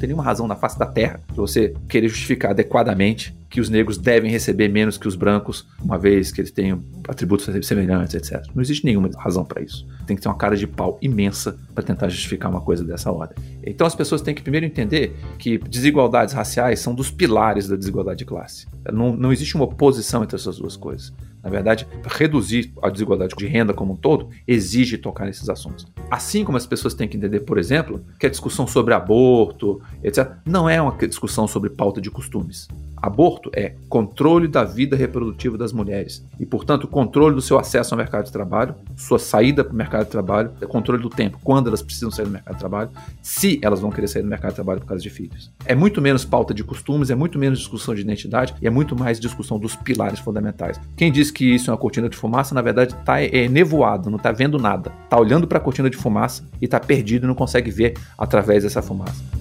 tem nenhuma razão na face da Terra de você querer justificar adequadamente que os negros devem receber menos que os brancos, uma vez que eles tenham atributos semelhantes, etc. Não existe nenhuma razão para isso. Tem que ter uma cara de pau imensa para tentar justificar uma coisa dessa ordem. Então as pessoas têm que primeiro entender que desigualdades raciais são dos pilares da desigualdade de classe. Não, não existe uma oposição entre essas duas coisas. Na verdade, reduzir a desigualdade de renda como um todo exige tocar nesses assuntos. Assim como as pessoas têm que entender, por exemplo, que a discussão sobre aborto, etc., não é uma discussão sobre pauta de costumes. Aborto é controle da vida reprodutiva das mulheres e, portanto, controle do seu acesso ao mercado de trabalho, sua saída para o mercado de trabalho, é controle do tempo, quando elas precisam sair do mercado de trabalho, se elas vão querer sair do mercado de trabalho por causa de filhos. É muito menos pauta de costumes, é muito menos discussão de identidade e é muito mais discussão dos pilares fundamentais. Quem diz que isso é uma cortina de fumaça, na verdade, está é, nevoado, não está vendo nada. Está olhando para a cortina de fumaça e está perdido e não consegue ver através dessa fumaça.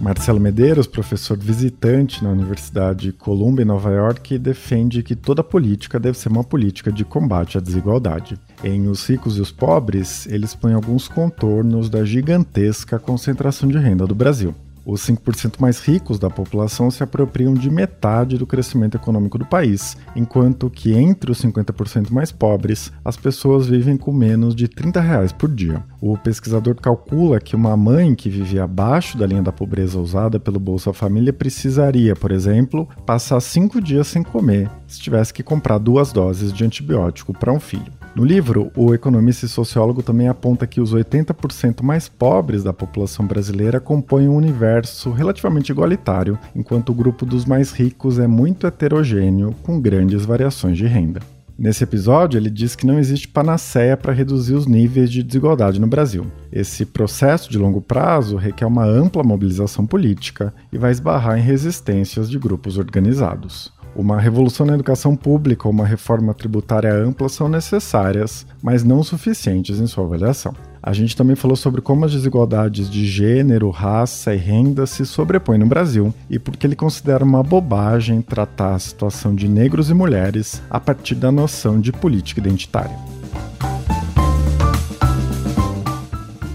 Marcelo Medeiros, professor visitante na Universidade Columbia, em Nova York, defende que toda política deve ser uma política de combate à desigualdade. Em Os Ricos e os Pobres, eles põem alguns contornos da gigantesca concentração de renda do Brasil. Os 5% mais ricos da população se apropriam de metade do crescimento econômico do país, enquanto que entre os 50% mais pobres, as pessoas vivem com menos de 30 reais por dia. O pesquisador calcula que uma mãe que vive abaixo da linha da pobreza usada pelo Bolsa Família precisaria, por exemplo, passar cinco dias sem comer se tivesse que comprar duas doses de antibiótico para um filho. No livro, o economista e sociólogo também aponta que os 80% mais pobres da população brasileira compõem um universo relativamente igualitário, enquanto o grupo dos mais ricos é muito heterogêneo, com grandes variações de renda. Nesse episódio, ele diz que não existe panaceia para reduzir os níveis de desigualdade no Brasil. Esse processo de longo prazo requer uma ampla mobilização política e vai esbarrar em resistências de grupos organizados. Uma revolução na educação pública ou uma reforma tributária ampla são necessárias, mas não suficientes em sua avaliação. A gente também falou sobre como as desigualdades de gênero, raça e renda se sobrepõem no Brasil e porque ele considera uma bobagem tratar a situação de negros e mulheres a partir da noção de política identitária.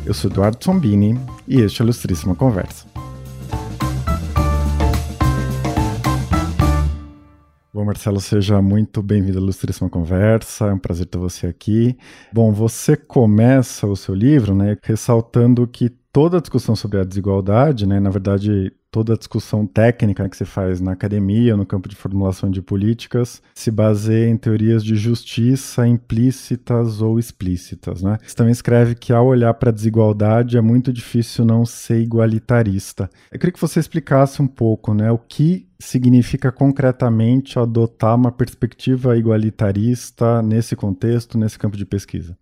Eu sou Eduardo Sombini e este é a Ilustríssima Conversa. Bom, Marcelo, seja muito bem-vindo à Ilustríssima Conversa, é um prazer ter você aqui. Bom, você começa o seu livro, né, ressaltando que toda a discussão sobre a desigualdade, né, na verdade, toda a discussão técnica que se faz na academia, no campo de formulação de políticas, se baseia em teorias de justiça implícitas ou explícitas. Né? Também escreve que ao olhar para a desigualdade é muito difícil não ser igualitarista. Eu queria que você explicasse um pouco né, o que significa concretamente adotar uma perspectiva igualitarista nesse contexto, nesse campo de pesquisa.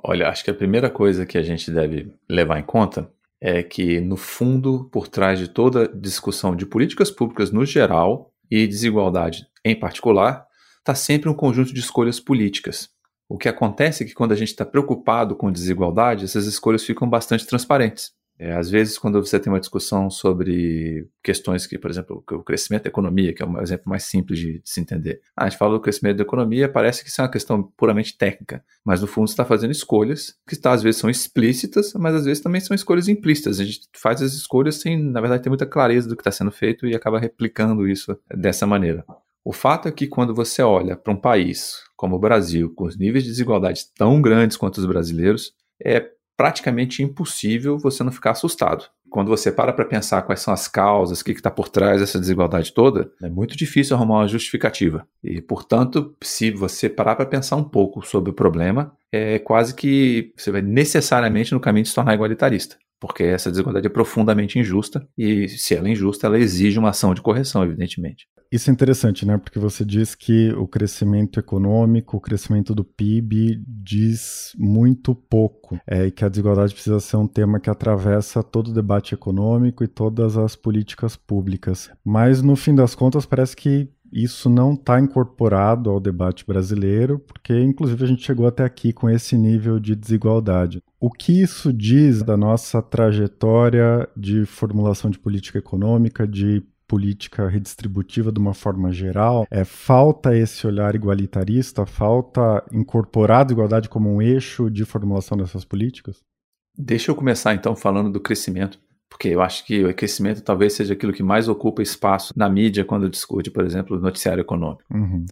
Olha, acho que a primeira coisa que a gente deve levar em conta é que, no fundo, por trás de toda discussão de políticas públicas no geral e desigualdade em particular, está sempre um conjunto de escolhas políticas. O que acontece é que, quando a gente está preocupado com desigualdade, essas escolhas ficam bastante transparentes. É, às vezes, quando você tem uma discussão sobre questões que, por exemplo, o crescimento da economia, que é um exemplo mais simples de, de se entender. Ah, a gente fala do crescimento da economia, parece que isso é uma questão puramente técnica, mas no fundo está fazendo escolhas que tá, às vezes são explícitas, mas às vezes também são escolhas implícitas. A gente faz as escolhas sem, na verdade, ter muita clareza do que está sendo feito e acaba replicando isso dessa maneira. O fato é que quando você olha para um país como o Brasil, com os níveis de desigualdade tão grandes quanto os brasileiros, é praticamente impossível você não ficar assustado. Quando você para para pensar quais são as causas, o que está por trás dessa desigualdade toda, é muito difícil arrumar uma justificativa. E, portanto, se você parar para pensar um pouco sobre o problema, é quase que você vai necessariamente no caminho de se tornar igualitarista porque essa desigualdade é profundamente injusta e se ela é injusta, ela exige uma ação de correção, evidentemente. Isso é interessante, né? Porque você diz que o crescimento econômico, o crescimento do PIB diz muito pouco, é, e que a desigualdade precisa ser um tema que atravessa todo o debate econômico e todas as políticas públicas. Mas no fim das contas parece que isso não está incorporado ao debate brasileiro, porque inclusive a gente chegou até aqui com esse nível de desigualdade. O que isso diz da nossa trajetória de formulação de política econômica, de política redistributiva de uma forma geral, é falta esse olhar igualitarista, falta incorporar a desigualdade como um eixo de formulação dessas políticas? Deixa eu começar então falando do crescimento, porque eu acho que o crescimento talvez seja aquilo que mais ocupa espaço na mídia quando discute, por exemplo, o noticiário econômico. Uhum.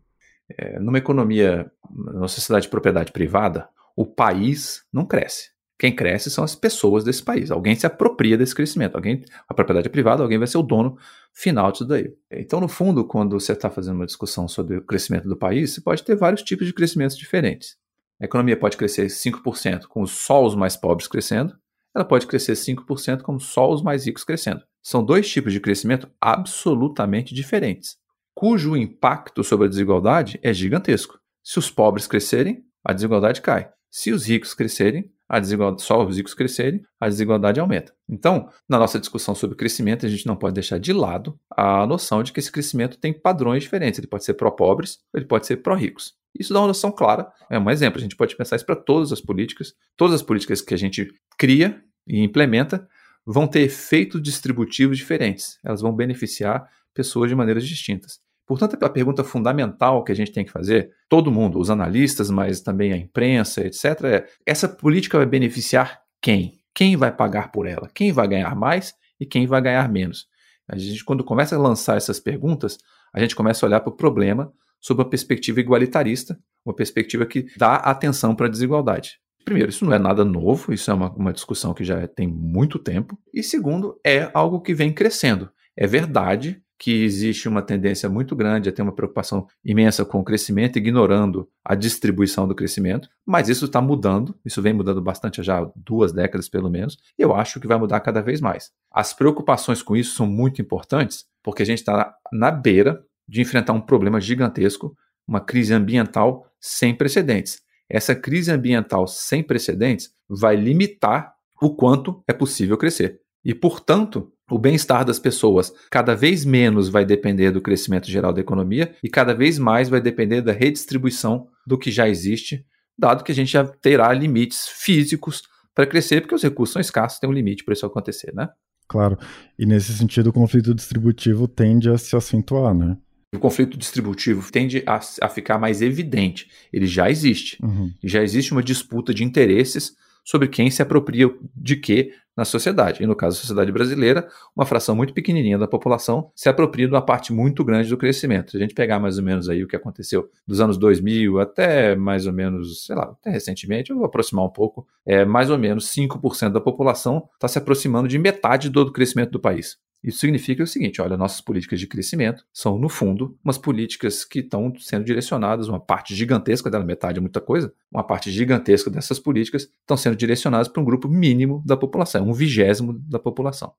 É, numa economia, numa sociedade de propriedade privada, o país não cresce. Quem cresce são as pessoas desse país. Alguém se apropria desse crescimento. Alguém, a propriedade é privada, alguém vai ser o dono final disso daí. Então, no fundo, quando você está fazendo uma discussão sobre o crescimento do país, você pode ter vários tipos de crescimentos diferentes. A economia pode crescer 5% com só os mais pobres crescendo, ela pode crescer 5% com só os mais ricos crescendo. São dois tipos de crescimento absolutamente diferentes, cujo impacto sobre a desigualdade é gigantesco. Se os pobres crescerem, a desigualdade cai. Se os ricos crescerem, a desigualdade, só os ricos crescerem, a desigualdade aumenta. Então, na nossa discussão sobre crescimento, a gente não pode deixar de lado a noção de que esse crescimento tem padrões diferentes. Ele pode ser pró-pobres, ele pode ser pró-ricos. Isso dá uma noção clara, é um exemplo. A gente pode pensar isso para todas as políticas. Todas as políticas que a gente cria e implementa vão ter efeitos distributivos diferentes. Elas vão beneficiar pessoas de maneiras distintas. Portanto, a pergunta fundamental que a gente tem que fazer, todo mundo, os analistas, mas também a imprensa, etc., é: essa política vai beneficiar quem? Quem vai pagar por ela? Quem vai ganhar mais e quem vai ganhar menos? A gente, quando começa a lançar essas perguntas, a gente começa a olhar para o problema sob uma perspectiva igualitarista, uma perspectiva que dá atenção para a desigualdade. Primeiro, isso não é nada novo, isso é uma, uma discussão que já tem muito tempo. E segundo, é algo que vem crescendo. É verdade que existe uma tendência muito grande a ter uma preocupação imensa com o crescimento, ignorando a distribuição do crescimento, mas isso está mudando, isso vem mudando bastante há já duas décadas pelo menos, e eu acho que vai mudar cada vez mais. As preocupações com isso são muito importantes, porque a gente está na beira de enfrentar um problema gigantesco, uma crise ambiental sem precedentes. Essa crise ambiental sem precedentes vai limitar o quanto é possível crescer. E, portanto, o bem-estar das pessoas cada vez menos vai depender do crescimento geral da economia e cada vez mais vai depender da redistribuição do que já existe, dado que a gente já terá limites físicos para crescer, porque os recursos são escassos, tem um limite para isso acontecer, né? Claro. E nesse sentido, o conflito distributivo tende a se acentuar, né? O conflito distributivo tende a, a ficar mais evidente. Ele já existe. Uhum. Já existe uma disputa de interesses sobre quem se apropria de quê na sociedade. E no caso da sociedade brasileira, uma fração muito pequenininha da população se apropria de uma parte muito grande do crescimento. Se a gente pegar mais ou menos aí o que aconteceu dos anos 2000 até mais ou menos, sei lá, até recentemente, eu vou aproximar um pouco, é mais ou menos 5% da população está se aproximando de metade do crescimento do país. Isso significa o seguinte: olha, nossas políticas de crescimento são, no fundo, umas políticas que estão sendo direcionadas, uma parte gigantesca dela, metade é muita coisa, uma parte gigantesca dessas políticas estão sendo direcionadas para um grupo mínimo da população, um vigésimo da população.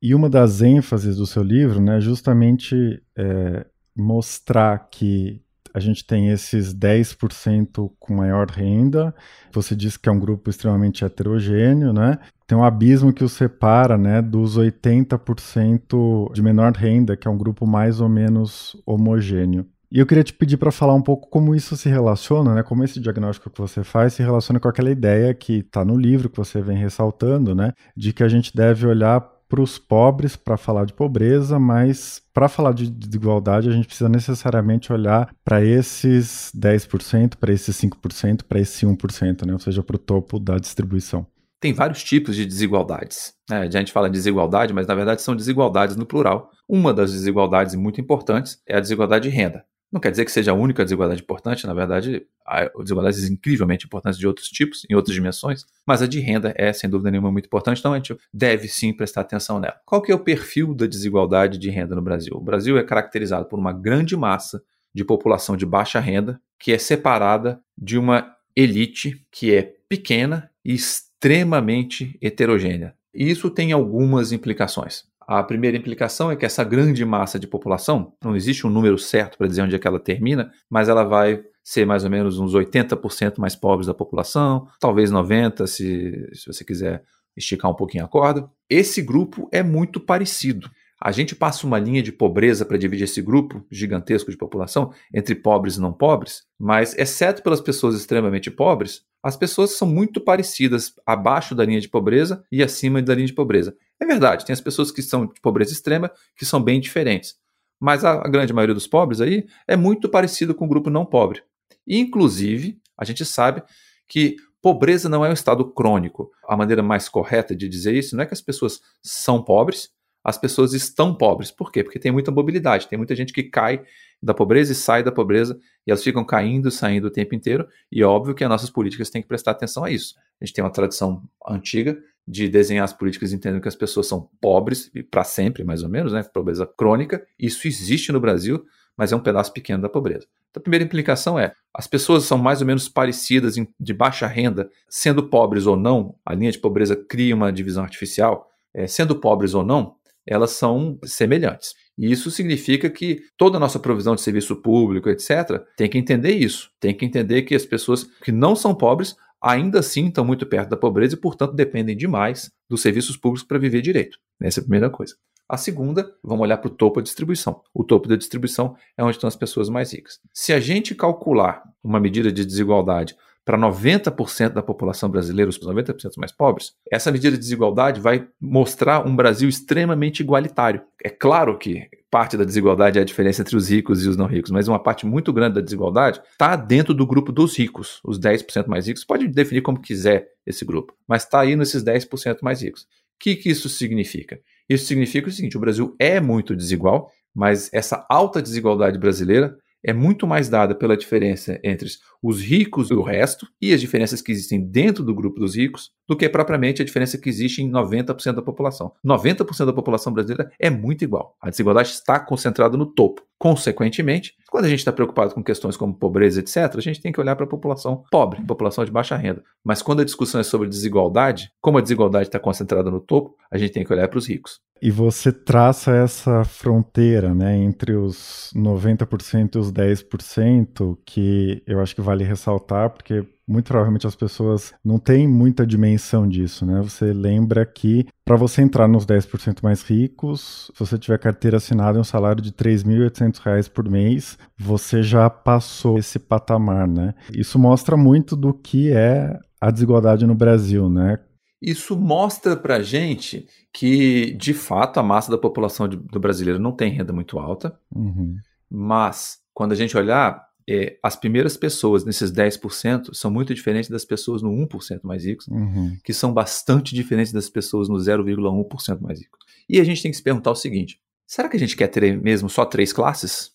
E uma das ênfases do seu livro né, é justamente é, mostrar que a gente tem esses 10% com maior renda. Você disse que é um grupo extremamente heterogêneo, né? Tem um abismo que o separa, né, dos 80% de menor renda, que é um grupo mais ou menos homogêneo. E eu queria te pedir para falar um pouco como isso se relaciona, né? Como esse diagnóstico que você faz se relaciona com aquela ideia que está no livro que você vem ressaltando, né? De que a gente deve olhar para os pobres para falar de pobreza, mas para falar de desigualdade a gente precisa necessariamente olhar para esses 10%, para esses 5%, para esse 1%, né? ou seja, para o topo da distribuição. Tem vários tipos de desigualdades. Né? A gente fala de desigualdade, mas na verdade são desigualdades no plural. Uma das desigualdades muito importantes é a desigualdade de renda. Não quer dizer que seja a única desigualdade importante, na verdade, há desigualdades incrivelmente importantes de outros tipos, em outras dimensões, mas a de renda é, sem dúvida nenhuma, muito importante, então a gente deve sim prestar atenção nela. Qual que é o perfil da desigualdade de renda no Brasil? O Brasil é caracterizado por uma grande massa de população de baixa renda, que é separada de uma elite que é pequena e extremamente heterogênea. E isso tem algumas implicações. A primeira implicação é que essa grande massa de população, não existe um número certo para dizer onde é que ela termina, mas ela vai ser mais ou menos uns 80% mais pobres da população, talvez 90% se, se você quiser esticar um pouquinho a corda. Esse grupo é muito parecido. A gente passa uma linha de pobreza para dividir esse grupo gigantesco de população entre pobres e não pobres, mas, exceto pelas pessoas extremamente pobres, as pessoas são muito parecidas abaixo da linha de pobreza e acima da linha de pobreza. É verdade, tem as pessoas que são de pobreza extrema que são bem diferentes. Mas a, a grande maioria dos pobres aí é muito parecido com o grupo não pobre. Inclusive, a gente sabe que Pobreza não é um estado crônico. A maneira mais correta de dizer isso não é que as pessoas são pobres, as pessoas estão pobres. Por quê? Porque tem muita mobilidade, tem muita gente que cai da pobreza e sai da pobreza, e elas ficam caindo, saindo o tempo inteiro, e é óbvio que as nossas políticas têm que prestar atenção a isso. A gente tem uma tradição antiga de desenhar as políticas entendendo que as pessoas são pobres, para sempre, mais ou menos, né? Pobreza crônica. Isso existe no Brasil, mas é um pedaço pequeno da pobreza. Então, a primeira implicação é: as pessoas são mais ou menos parecidas de baixa renda, sendo pobres ou não, a linha de pobreza cria uma divisão artificial, é, sendo pobres ou não, elas são semelhantes. E isso significa que toda a nossa provisão de serviço público, etc., tem que entender isso. Tem que entender que as pessoas que não são pobres ainda assim estão muito perto da pobreza e, portanto, dependem demais dos serviços públicos para viver direito. Essa é a primeira coisa. A segunda, vamos olhar para o topo da distribuição. O topo da distribuição é onde estão as pessoas mais ricas. Se a gente calcular uma medida de desigualdade para 90% da população brasileira, os 90% mais pobres, essa medida de desigualdade vai mostrar um Brasil extremamente igualitário. É claro que parte da desigualdade é a diferença entre os ricos e os não ricos, mas uma parte muito grande da desigualdade está dentro do grupo dos ricos. Os 10% mais ricos, pode definir como quiser esse grupo, mas está aí nesses 10% mais ricos. O que, que isso significa? Isso significa o seguinte: o Brasil é muito desigual, mas essa alta desigualdade brasileira é muito mais dada pela diferença entre os ricos e o resto, e as diferenças que existem dentro do grupo dos ricos, do que propriamente a diferença que existe em 90% da população. 90% da população brasileira é muito igual. A desigualdade está concentrada no topo. Consequentemente, quando a gente está preocupado com questões como pobreza, etc., a gente tem que olhar para a população pobre, população de baixa renda. Mas quando a discussão é sobre desigualdade, como a desigualdade está concentrada no topo, a gente tem que olhar para os ricos. E você traça essa fronteira né, entre os 90% e os 10%, que eu acho que vale ressaltar, porque muito provavelmente as pessoas não têm muita dimensão disso, né? Você lembra que para você entrar nos 10% mais ricos, se você tiver carteira assinada e um salário de R$ 3.800 por mês, você já passou esse patamar, né? Isso mostra muito do que é a desigualdade no Brasil, né? Isso mostra para gente que, de fato, a massa da população de, do brasileiro não tem renda muito alta, uhum. mas quando a gente olhar, é, as primeiras pessoas nesses 10% são muito diferentes das pessoas no 1% mais ricos, uhum. que são bastante diferentes das pessoas no 0,1% mais ricos. E a gente tem que se perguntar o seguinte: será que a gente quer ter mesmo só três classes?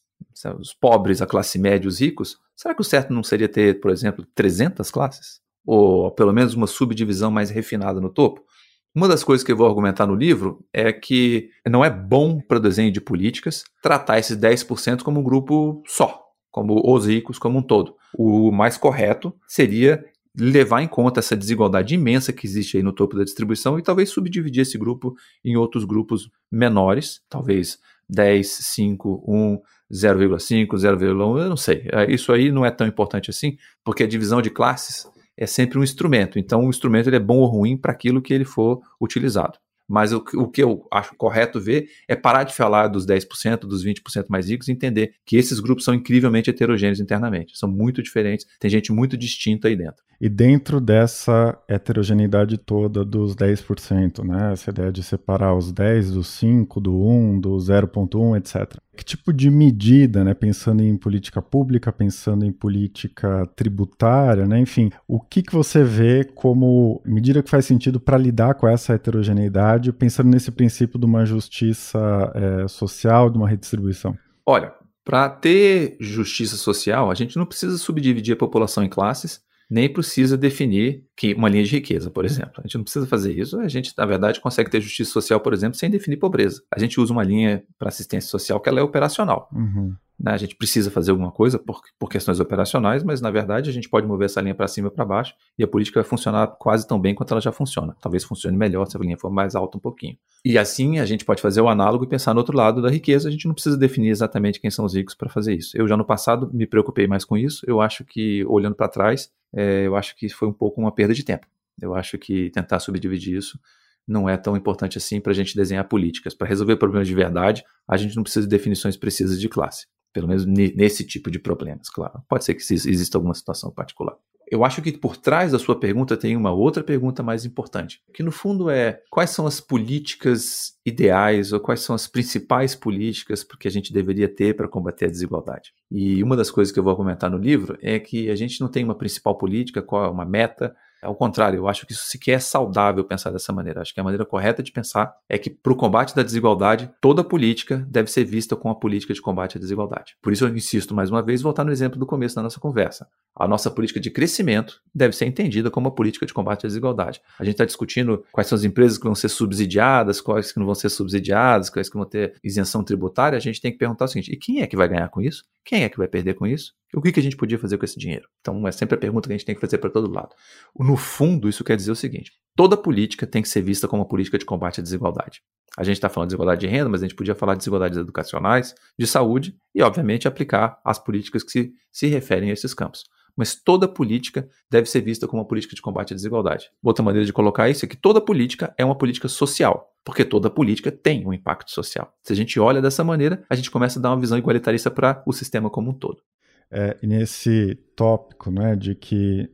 Os pobres, a classe média, os ricos? Será que o certo não seria ter, por exemplo, 300 classes? ou pelo menos uma subdivisão mais refinada no topo. Uma das coisas que eu vou argumentar no livro é que não é bom para o desenho de políticas tratar esses 10% como um grupo só, como os ricos como um todo. O mais correto seria levar em conta essa desigualdade imensa que existe aí no topo da distribuição e talvez subdividir esse grupo em outros grupos menores, talvez 10, 5, 1, 0,5, 0,1, eu não sei. É, isso aí não é tão importante assim, porque a divisão de classes é sempre um instrumento. Então, o instrumento ele é bom ou ruim para aquilo que ele for utilizado. Mas o, o, que eu acho correto ver é parar de falar dos 10%, dos 20% mais ricos e entender que esses grupos são incrivelmente heterogêneos internamente. São muito diferentes, tem gente muito distinta aí dentro. E dentro dessa heterogeneidade toda dos 10%, né? Essa ideia de separar os 10 do 5, do 1, do 0.1, etc. Que tipo de medida, né? Pensando em política pública, pensando em política tributária, né? Enfim, o que, que você vê como medida que faz sentido para lidar com essa heterogeneidade, pensando nesse princípio de uma justiça é, social, de uma redistribuição? Olha, para ter justiça social, a gente não precisa subdividir a população em classes, nem precisa definir que uma linha de riqueza, por exemplo. A gente não precisa fazer isso. A gente, na verdade, consegue ter justiça social, por exemplo, sem definir pobreza. A gente usa uma linha para assistência social que ela é operacional. Uhum. Né? A gente precisa fazer alguma coisa por, por questões operacionais, mas na verdade a gente pode mover essa linha para cima e para baixo e a política vai funcionar quase tão bem quanto ela já funciona. Talvez funcione melhor se a linha for mais alta um pouquinho. E assim a gente pode fazer o análogo e pensar no outro lado da riqueza. A gente não precisa definir exatamente quem são os ricos para fazer isso. Eu já no passado me preocupei mais com isso. Eu acho que, olhando para trás, é, eu acho que foi um pouco uma perda de tempo. Eu acho que tentar subdividir isso não é tão importante assim para a gente desenhar políticas. Para resolver problemas de verdade, a gente não precisa de definições precisas de classe. Pelo menos nesse tipo de problemas, claro. Pode ser que exista alguma situação particular. Eu acho que por trás da sua pergunta tem uma outra pergunta mais importante, que no fundo é quais são as políticas ideais ou quais são as principais políticas que a gente deveria ter para combater a desigualdade. E uma das coisas que eu vou comentar no livro é que a gente não tem uma principal política, qual é uma meta, Ao contrário, eu acho que isso sequer é saudável pensar dessa maneira. Acho que a maneira correta de pensar é que, para o combate da desigualdade, toda política deve ser vista como a política de combate à desigualdade. Por isso, eu insisto mais uma vez, voltar no exemplo do começo da nossa conversa. A nossa política de crescimento deve ser entendida como uma política de combate à desigualdade. A gente está discutindo quais são as empresas que vão ser subsidiadas, quais que não vão ser subsidiadas, quais que vão ter isenção tributária. A gente tem que perguntar o seguinte: e quem é que vai ganhar com isso? Quem é que vai perder com isso? O que, que a gente podia fazer com esse dinheiro? Então, é sempre a pergunta que a gente tem que fazer para todo lado. No fundo, isso quer dizer o seguinte: toda política tem que ser vista como uma política de combate à desigualdade. A gente está falando de desigualdade de renda, mas a gente podia falar de desigualdades educacionais, de saúde e, obviamente, aplicar as políticas que se, se referem a esses campos. Mas toda política deve ser vista como uma política de combate à desigualdade. Outra maneira de colocar isso é que toda política é uma política social, porque toda política tem um impacto social. Se a gente olha dessa maneira, a gente começa a dar uma visão igualitarista para o sistema como um todo. É, nesse tópico né, de que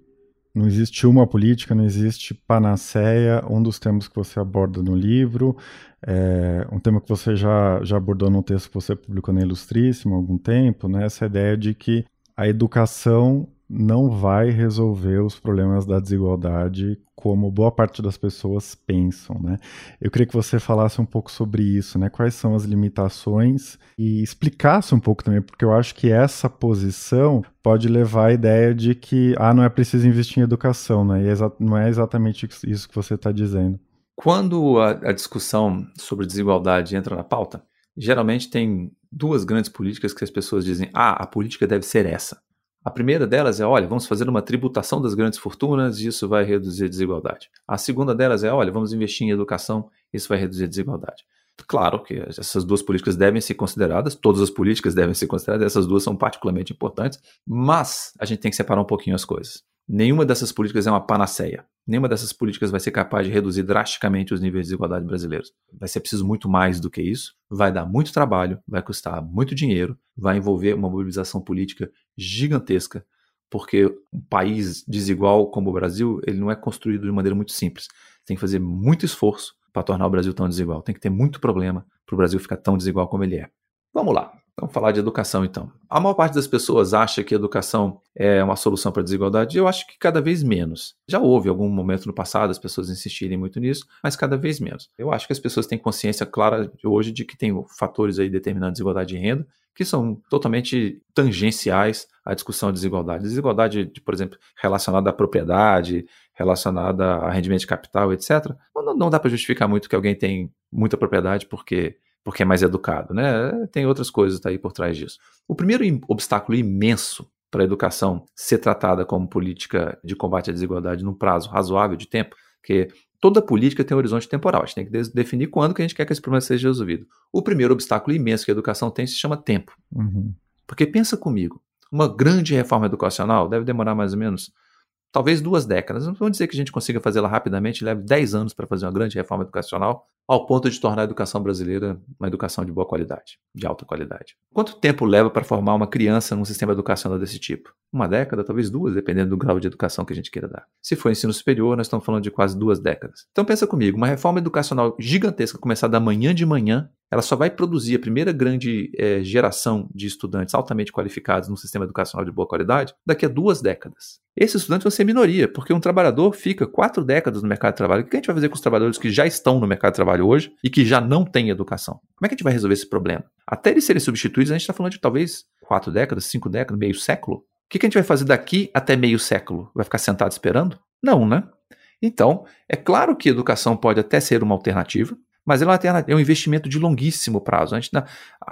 não existe uma política, não existe panaceia, um dos temas que você aborda no livro, é, um tema que você já, já abordou no texto que você publicou na Ilustríssima há algum tempo, né, essa ideia de que a educação não vai resolver os problemas da desigualdade como boa parte das pessoas pensam, né? Eu queria que você falasse um pouco sobre isso, né? Quais são as limitações e explicasse um pouco também, porque eu acho que essa posição pode levar à ideia de que ah, não é preciso investir em educação, né? E não é exatamente isso que você está dizendo. Quando a, a discussão sobre desigualdade entra na pauta, geralmente tem duas grandes políticas que as pessoas dizem: ah, a política deve ser essa. A primeira delas é, olha, vamos fazer uma tributação das grandes fortunas isso vai reduzir a desigualdade. A segunda delas é, olha, vamos investir em educação, isso vai reduzir a desigualdade. Claro que essas duas políticas devem ser consideradas, todas as políticas devem ser consideradas, essas duas são particularmente importantes, mas a gente tem que separar um pouquinho as coisas. Nenhuma dessas políticas é uma panaceia. Nenhuma dessas políticas vai ser capaz de reduzir drasticamente os níveis de desigualdade brasileiros. Vai ser preciso muito mais do que isso. Vai dar muito trabalho, vai custar muito dinheiro, vai envolver uma mobilização política gigantesca, porque um país desigual como o Brasil, ele não é construído de maneira muito simples. Tem que fazer muito esforço para tornar o Brasil tão desigual. Tem que ter muito problema para o Brasil ficar tão desigual como ele é. Vamos lá. Vamos falar de educação então. A maior parte das pessoas acha que educação é uma solução para a desigualdade. Eu acho que cada vez menos. Já houve algum momento no passado as pessoas insistirem muito nisso, mas cada vez menos. Eu acho que as pessoas têm consciência clara hoje de que tem fatores aí determinando a desigualdade de renda que são totalmente tangenciais à discussão de desigualdade. Desigualdade, de, por exemplo, relacionada à propriedade, relacionada a rendimento de capital, etc. Não, não dá para justificar muito que alguém tem muita propriedade porque porque é mais educado, né? Tem outras coisas aí por trás disso. O primeiro obstáculo imenso para a educação ser tratada como política de combate à desigualdade num prazo razoável de tempo, que toda política tem um horizonte temporal, a gente tem que definir quando que a gente quer que esse problema seja resolvido. O primeiro obstáculo imenso que a educação tem se chama tempo. Uhum. Porque pensa comigo, uma grande reforma educacional deve demorar mais ou menos talvez duas décadas. Não vamos dizer que a gente consiga fazê-la rapidamente, leve 10 anos para fazer uma grande reforma educacional, ao ponto de tornar a educação brasileira uma educação de boa qualidade, de alta qualidade. Quanto tempo leva para formar uma criança num sistema educacional desse tipo? Uma década, talvez duas, dependendo do grau de educação que a gente queira dar. Se for ensino superior, nós estamos falando de quase duas décadas. Então pensa comigo, uma reforma educacional gigantesca começar da manhã de manhã ela só vai produzir a primeira grande é, geração de estudantes altamente qualificados no sistema educacional de boa qualidade daqui a duas décadas. Esses estudantes vão ser minoria, porque um trabalhador fica quatro décadas no mercado de trabalho. O que a gente vai fazer com os trabalhadores que já estão no mercado de trabalho hoje e que já não têm educação? Como é que a gente vai resolver esse problema? Até eles serem substituídos, a gente está falando de talvez quatro décadas, cinco décadas, meio século. O que a gente vai fazer daqui até meio século? Vai ficar sentado esperando? Não, né? Então, é claro que educação pode até ser uma alternativa, mas é, é um investimento de longuíssimo prazo. Gente,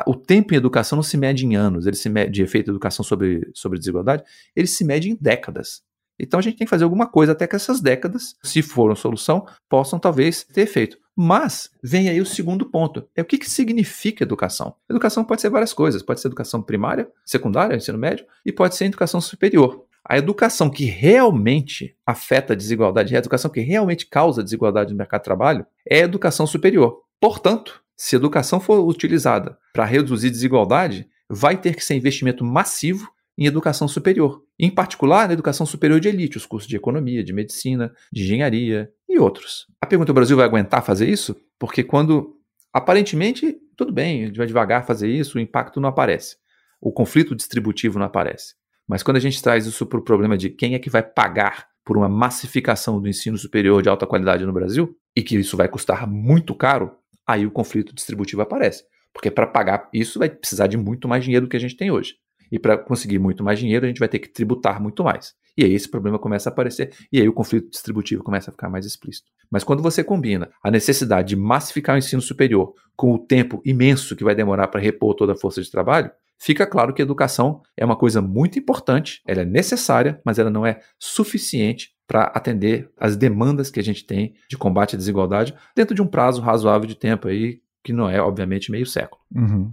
o tempo em educação não se mede em anos, ele se mede de efeito educação sobre, sobre desigualdade, ele se mede em décadas. Então a gente tem que fazer alguma coisa até que essas décadas, se for uma solução, possam talvez ter efeito. Mas vem aí o segundo ponto: é o que, que significa educação? Educação pode ser várias coisas, pode ser educação primária, secundária, ensino médio, e pode ser educação superior. A educação que realmente afeta a desigualdade, a educação que realmente causa desigualdade no mercado de trabalho, é a educação superior. Portanto, se a educação for utilizada para reduzir desigualdade, vai ter que ser investimento massivo em educação superior, em particular na educação superior de elite, os cursos de economia, de medicina, de engenharia e outros. A pergunta: o Brasil vai aguentar fazer isso? Porque quando aparentemente tudo bem, vai devagar fazer isso, o impacto não aparece, o conflito distributivo não aparece. Mas quando a gente traz isso para o problema de quem é que vai pagar por uma massificação do ensino superior de alta qualidade no Brasil e que isso vai custar muito caro, aí o conflito distributivo aparece. Porque para pagar isso vai precisar de muito mais dinheiro do que a gente tem hoje. E para conseguir muito mais dinheiro, a gente vai ter que tributar muito mais. E aí esse problema começa a aparecer, e aí o conflito distributivo começa a ficar mais explícito. Mas quando você combina a necessidade de massificar o ensino superior com o tempo imenso que vai demorar para repor toda a força de trabalho, fica claro que educação é uma coisa muito importante, ela é necessária, mas ela não é suficiente para atender as demandas que a gente tem de combate à desigualdade dentro de um prazo razoável de tempo aí, que não é, obviamente, meio século. Uhum.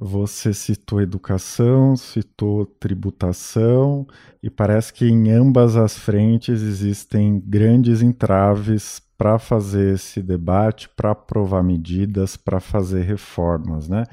Você citou educação, citou tributação, e parece que em ambas as frentes existem grandes entraves para fazer esse debate, para aprovar medidas, para fazer reformas, né?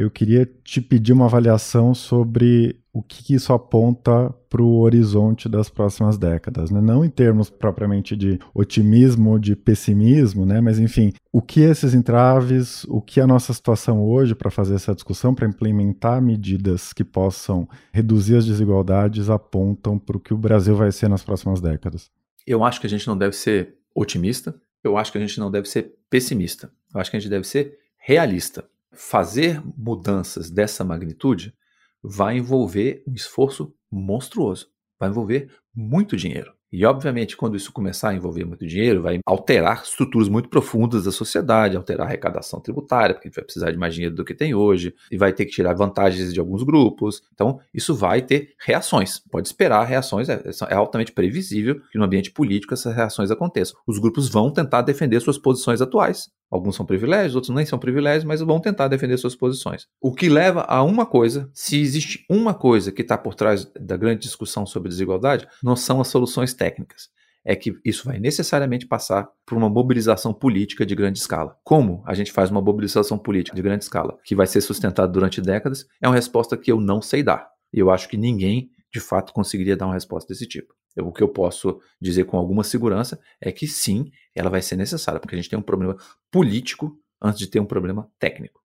Eu queria te pedir uma avaliação sobre o que isso aponta para o horizonte das próximas décadas, né? não em termos propriamente de otimismo ou de pessimismo, né? mas enfim, o que esses entraves, o que a nossa situação hoje para fazer essa discussão, para implementar medidas que possam reduzir as desigualdades, apontam para o que o Brasil vai ser nas próximas décadas. Eu acho que a gente não deve ser otimista, eu acho que a gente não deve ser pessimista, eu acho que a gente deve ser realista. Fazer mudanças dessa magnitude vai envolver um esforço monstruoso, vai envolver muito dinheiro. E, obviamente, quando isso começar a envolver muito dinheiro, vai alterar estruturas muito profundas da sociedade, alterar a arrecadação tributária, porque a gente vai precisar de mais dinheiro do que tem hoje, e vai ter que tirar vantagens de alguns grupos. Então, isso vai ter reações. Pode esperar reações, é, é altamente previsível que no ambiente político essas reações aconteçam. Os grupos vão tentar defender suas posições atuais. Alguns são privilégios, outros nem são privilégios, mas vão tentar defender suas posições. O que leva a uma coisa: se existe uma coisa que está por trás da grande discussão sobre desigualdade, não são as soluções técnicas. É que isso vai necessariamente passar por uma mobilização política de grande escala. Como a gente faz uma mobilização política de grande escala que vai ser sustentada durante décadas, é uma resposta que eu não sei dar. E eu acho que ninguém, de fato, conseguiria dar uma resposta desse tipo. Eu, o que eu posso dizer com alguma segurança é que sim, ela vai ser necessária, porque a gente tem um problema político antes de ter um problema técnico.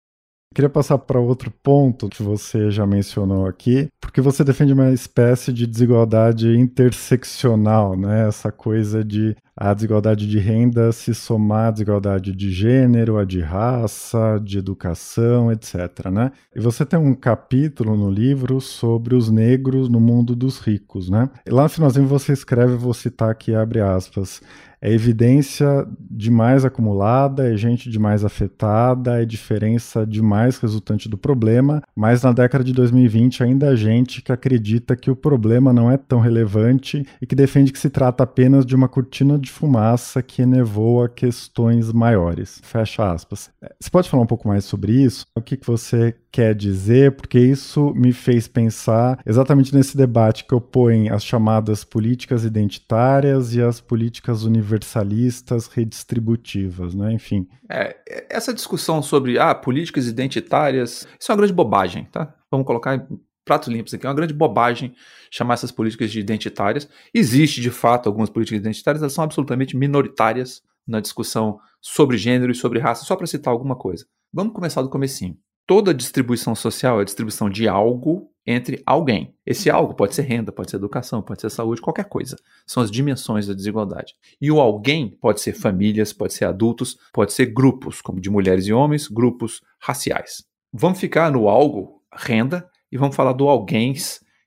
Queria passar para outro ponto que você já mencionou aqui, porque você defende uma espécie de desigualdade interseccional, né? Essa coisa de a desigualdade de renda se somar à desigualdade de gênero, a de raça, de educação, etc. Né? E você tem um capítulo no livro sobre os negros no mundo dos ricos. Né? E lá no finalzinho você escreve, vou citar aqui, abre aspas, é evidência demais acumulada, é gente demais afetada, é diferença demais resultante do problema, mas na década de 2020 ainda há gente que acredita que o problema não é tão relevante e que defende que se trata apenas de uma cortina de fumaça que nevoa questões maiores. Fecha aspas. Você pode falar um pouco mais sobre isso? O que, que você quer dizer? Porque isso me fez pensar exatamente nesse debate que opõe as chamadas políticas identitárias e as políticas universalistas redistributivas, né? Enfim. É, essa discussão sobre ah, políticas identitárias, isso é uma grande bobagem, tá? Vamos colocar em pratos limpos aqui, é uma grande bobagem chamar essas políticas de identitárias. Existe, de fato, algumas políticas identitárias, elas são absolutamente minoritárias na discussão sobre gênero e sobre raça, só para citar alguma coisa. Vamos começar do comecinho. Toda distribuição social é a distribuição de algo entre alguém. Esse algo pode ser renda, pode ser educação, pode ser saúde, qualquer coisa. São as dimensões da desigualdade. E o alguém pode ser famílias, pode ser adultos, pode ser grupos, como de mulheres e homens, grupos raciais. Vamos ficar no algo, renda, e vamos falar do alguém,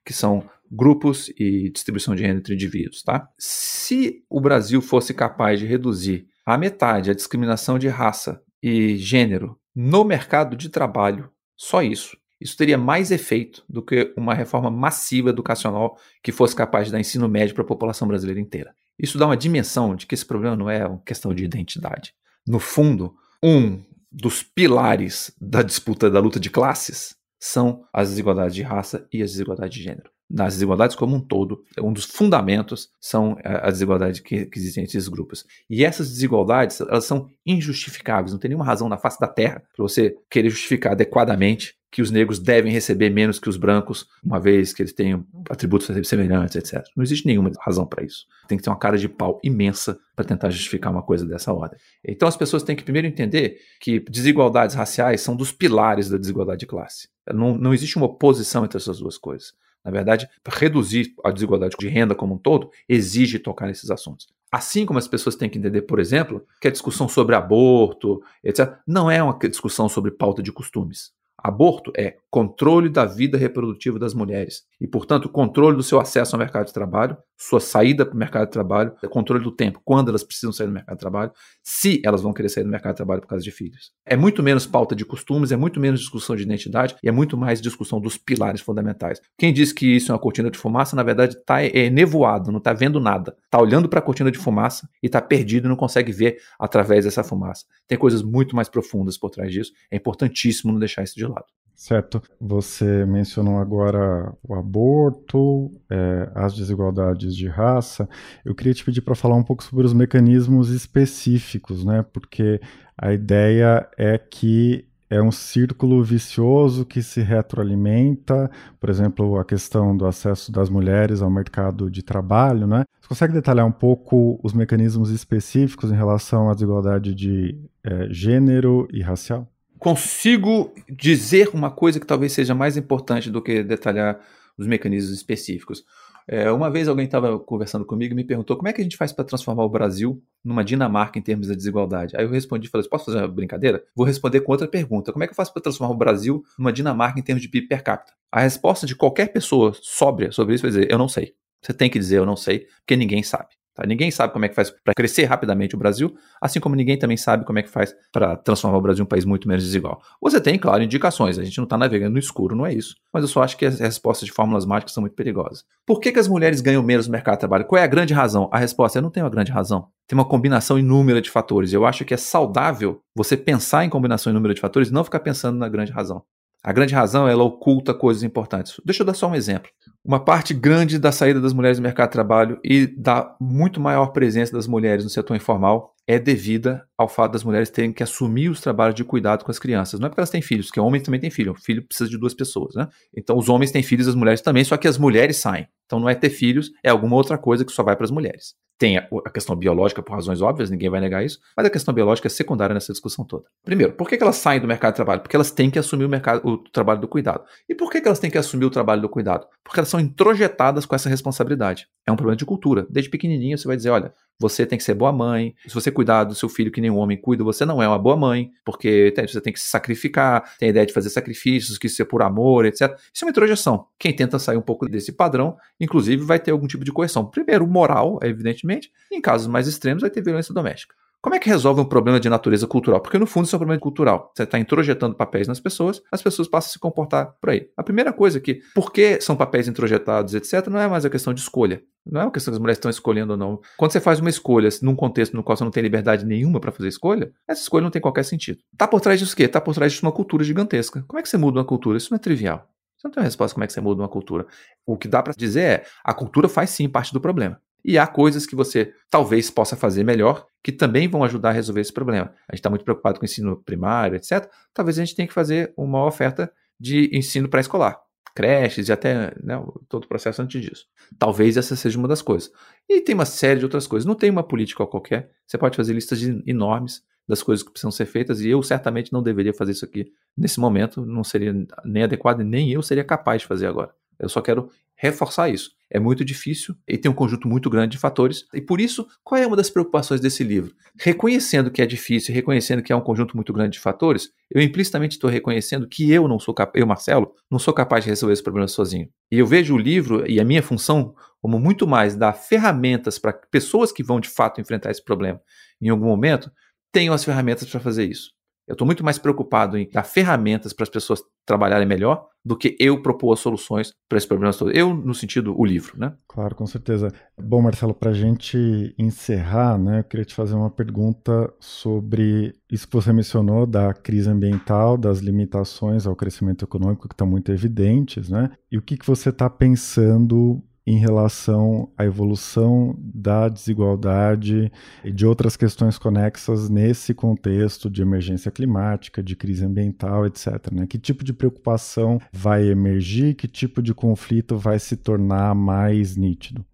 que são grupos e distribuição de renda entre indivíduos, tá? Se o Brasil fosse capaz de reduzir a metade a discriminação de raça e gênero no mercado de trabalho, só isso, isso teria mais efeito do que uma reforma massiva educacional que fosse capaz de dar ensino médio para a população brasileira inteira. Isso dá uma dimensão de que esse problema não é uma questão de identidade. No fundo, um dos pilares da disputa da luta de classes são as desigualdades de raça e as desigualdades de gênero. Nas desigualdades como um todo, um dos fundamentos são é, a desigualdade que, que existe entre esses grupos. E essas desigualdades, elas são injustificáveis. Não tem nenhuma razão na face da Terra para você querer justificar adequadamente que os negros devem receber menos que os brancos, uma vez que eles tenham atributos semelhantes, etc. Não existe nenhuma razão para isso. Tem que ter uma cara de pau imensa para tentar justificar uma coisa dessa ordem. Então as pessoas têm que primeiro entender que desigualdades raciais são dos pilares da desigualdade de classe. Não, não existe uma oposição entre essas duas coisas. Na verdade, reduzir a desigualdade de renda como um todo exige tocar nesses assuntos. Assim como as pessoas têm que entender, por exemplo, que a discussão sobre aborto, etc., não é uma discussão sobre pauta de costumes. Aborto é controle da vida reprodutiva das mulheres e, portanto, controle do seu acesso ao mercado de trabalho, sua saída para o mercado de trabalho, controle do tempo, quando elas precisam sair do mercado de trabalho, se elas vão querer sair do mercado de trabalho por causa de filhos. É muito menos pauta de costumes, é muito menos discussão de identidade e é muito mais discussão dos pilares fundamentais. Quem diz que isso é uma cortina de fumaça, na verdade, está é, nevoado, não está vendo nada. Está olhando para a cortina de fumaça e está perdido e não consegue ver através dessa fumaça. Tem coisas muito mais profundas por trás disso. É importantíssimo não deixar isso de lado. Certo. Você mencionou agora o aborto, é, as desigualdades de raça. Eu queria te pedir para falar um pouco sobre os mecanismos específicos, né? Porque a ideia é que é um círculo vicioso que se retroalimenta, por exemplo, a questão do acesso das mulheres ao mercado de trabalho, né? Você consegue detalhar um pouco os mecanismos específicos em relação à desigualdade de é, gênero e racial? Consigo dizer uma coisa que talvez seja mais importante do que detalhar os mecanismos específicos. É, uma vez alguém estava conversando comigo e me perguntou como é que a gente faz para transformar o Brasil numa Dinamarca em termos da desigualdade. Aí eu respondi, falei, posso fazer uma brincadeira? Vou responder com outra pergunta. Como é que eu faço para transformar o Brasil numa Dinamarca em termos de PIB per capita? A resposta de qualquer pessoa sóbria sobre isso vai dizer, eu não sei. Você tem que dizer eu não sei, porque ninguém sabe. Tá? Ninguém sabe como é que faz para crescer rapidamente o Brasil, assim como ninguém também sabe como é que faz para transformar o Brasil em um país muito menos desigual. Você tem, claro, indicações, a gente não está navegando no escuro, não é isso. Mas eu só acho que as respostas de fórmulas mágicas são muito perigosas. Por que, que as mulheres ganham menos no mercado de trabalho? Qual é a grande razão? A resposta é: não tem uma grande razão. Tem uma combinação inúmera de fatores. Eu acho que é saudável você pensar em combinação inúmera de fatores e não ficar pensando na grande razão. A grande razão é ela oculta coisas importantes. Deixa eu dar só um exemplo. Uma parte grande da saída das mulheres do mercado de trabalho e da muito maior presença das mulheres no setor informal é devida ao fato das mulheres terem que assumir os trabalhos de cuidado com as crianças. Não é porque elas têm filhos, porque homens também têm filho. O filho precisa de duas pessoas, né? Então os homens têm filhos, as mulheres também, só que as mulheres saem. Então não é ter filhos, é alguma outra coisa que só vai para as mulheres. Tem a, questão biológica por razões óbvias, ninguém vai negar isso, mas a questão biológica é secundária nessa discussão toda. Primeiro, por que, que elas saem do mercado de trabalho? Porque elas têm que assumir o, mercado, o trabalho do cuidado. E por que, que elas têm que assumir o trabalho do cuidado? Porque elas são introjetadas com essa responsabilidade. É um problema de cultura. Desde pequenininho você vai dizer, olha, você tem que ser boa mãe. Se você cuidar do seu filho que nenhum homem cuida, você não é uma boa mãe, porque você tem que se sacrificar, tem a ideia de fazer sacrifícios, que isso é por amor, etc. Isso é uma introjeção. Quem tenta sair um pouco desse padrão, inclusive, vai ter algum tipo de correção. Primeiro, moral, evidentemente, em casos mais extremos, vai ter violência doméstica. Como é que resolve um problema de natureza cultural? Porque no fundo isso é um problema cultural. Você está introjetando papéis nas pessoas, as pessoas passam a se comportar por aí. A primeira coisa é que, porque são papéis introjetados, etc., não é mais a questão de escolha. Não é uma questão que as mulheres estão escolhendo ou não. Quando você faz uma escolha num contexto no qual você não tem liberdade nenhuma para fazer escolha, essa escolha não tem qualquer sentido. Tá por trás disso o quê? Tá por trás disso uma cultura gigantesca. Como é que você muda uma cultura? Isso não é trivial. Você não tem uma resposta como é que você muda uma cultura. O que dá para dizer é, a cultura faz sim parte do problema. E há coisas que você talvez possa fazer melhor que também vão ajudar a resolver esse problema. A gente está muito preocupado com o ensino primário, etc. Talvez a gente tenha que fazer uma oferta de ensino pré-escolar, creches e até né, todo o processo antes disso. Talvez essa seja uma das coisas. E tem uma série de outras coisas. Não tem uma política qualquer. Você pode fazer listas enormes das coisas que precisam ser feitas e eu certamente não deveria fazer isso aqui nesse momento. Não seria nem adequado nem eu seria capaz de fazer agora. Eu só quero reforçar isso. É muito difícil e tem um conjunto muito grande de fatores. E por isso, qual é uma das preocupações desse livro? Reconhecendo que é difícil, reconhecendo que é um conjunto muito grande de fatores, eu implicitamente estou reconhecendo que eu não sou capaz, eu, Marcelo, não sou capaz de resolver esse problema sozinho. E eu vejo o livro e a minha função como muito mais dar ferramentas para pessoas que vão de fato enfrentar esse problema em algum momento tenham as ferramentas para fazer isso. Eu estou muito mais preocupado em dar ferramentas para as pessoas trabalharem melhor do que eu propor soluções para esses problemas todos. Eu, no sentido, o livro, né? Claro, com certeza. Bom, Marcelo, para a gente encerrar, né, eu queria te fazer uma pergunta sobre isso que você mencionou da crise ambiental, das limitações ao crescimento econômico que estão muito evidentes, né? E o que, que você está pensando em relação à evolução da desigualdade e de outras questões conexas nesse contexto de emergência climática, de crise ambiental, etc. Né? Que tipo de preocupação vai emergir? Que tipo de conflito vai se tornar mais nítido?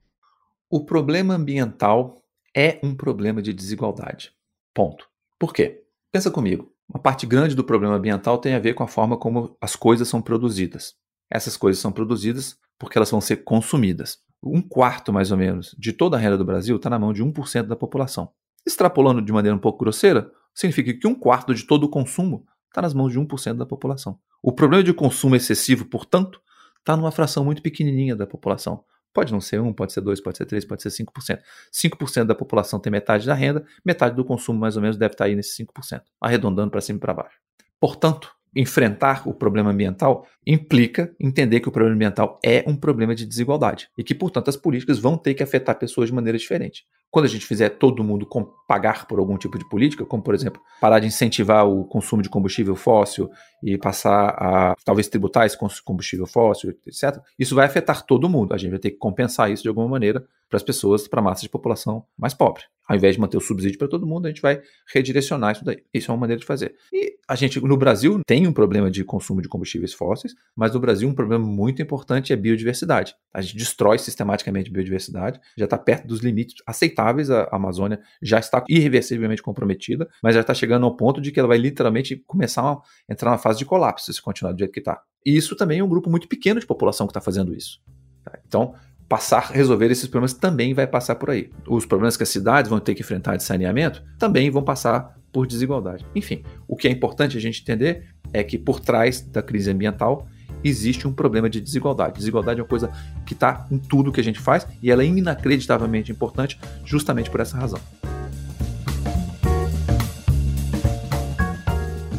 O problema ambiental é um problema de desigualdade. Ponto. Por quê? Pensa comigo. Uma parte grande do problema ambiental tem a ver com a forma como as coisas são produzidas. Essas coisas são produzidas porque elas vão ser consumidas. Um quarto, mais ou menos, de toda a renda do Brasil está na mão de 1% da população. Extrapolando de maneira um pouco grosseira, significa que um quarto de todo o consumo está nas mãos de 1% da população. O problema de consumo excessivo, portanto, está numa fração muito pequenininha da população. Pode não ser 1, pode ser 2, pode ser 3, pode ser 5%. 5% da população tem metade da renda, metade do consumo mais ou menos deve estar aí nesse 5%, arredondando para cima e para baixo. Portanto, enfrentar o problema ambiental implica entender que o problema ambiental é um problema de desigualdade e que, portanto, as políticas vão ter que afetar pessoas de maneira diferente. Quando a gente fizer todo mundo pagar por algum tipo de política, como por exemplo parar de incentivar o consumo de combustível fóssil e passar a talvez tributar esse combustível fóssil, etc., isso vai afetar todo mundo. A gente vai ter que compensar isso de alguma maneira para as pessoas, para a massa de população mais pobre. Ao invés de manter o subsídio para todo mundo, a gente vai redirecionar isso daí. Isso é uma maneira de fazer. E a gente, no Brasil, tem um problema de consumo de combustíveis fósseis, mas no Brasil um problema muito importante é biodiversidade. A gente destrói sistematicamente biodiversidade, já está perto dos limites aceitáveis, a Amazônia já está irreversivelmente comprometida, mas já está chegando ao ponto de que ela vai literalmente começar a entrar na fase de colapso se continuar do jeito que está. E isso também é um grupo muito pequeno de população que está fazendo isso. Tá? Então, passar resolver esses problemas também vai passar por aí. Os problemas que as cidades vão ter que enfrentar de saneamento também vão passar por desigualdade. Enfim, o que é importante a gente entender é que por trás da crise ambiental existe um problema de desigualdade. Desigualdade é uma coisa que está em tudo que a gente faz e ela é inacreditavelmente importante justamente por essa razão.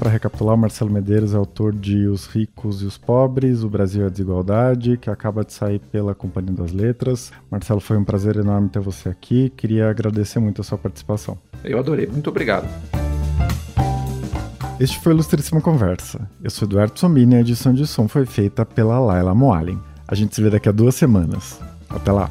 Para recapitular, Marcelo Medeiros é autor de Os Ricos e os Pobres, O Brasil e a Desigualdade, que acaba de sair pela Companhia das Letras. Marcelo, foi um prazer enorme ter você aqui. Queria agradecer muito a sua participação. Eu adorei. Muito obrigado. Este foi o Ilustríssima Conversa. Eu sou Eduardo Sombini e a edição de som foi feita pela Laila Moalen. A gente se vê daqui a duas semanas. Até lá!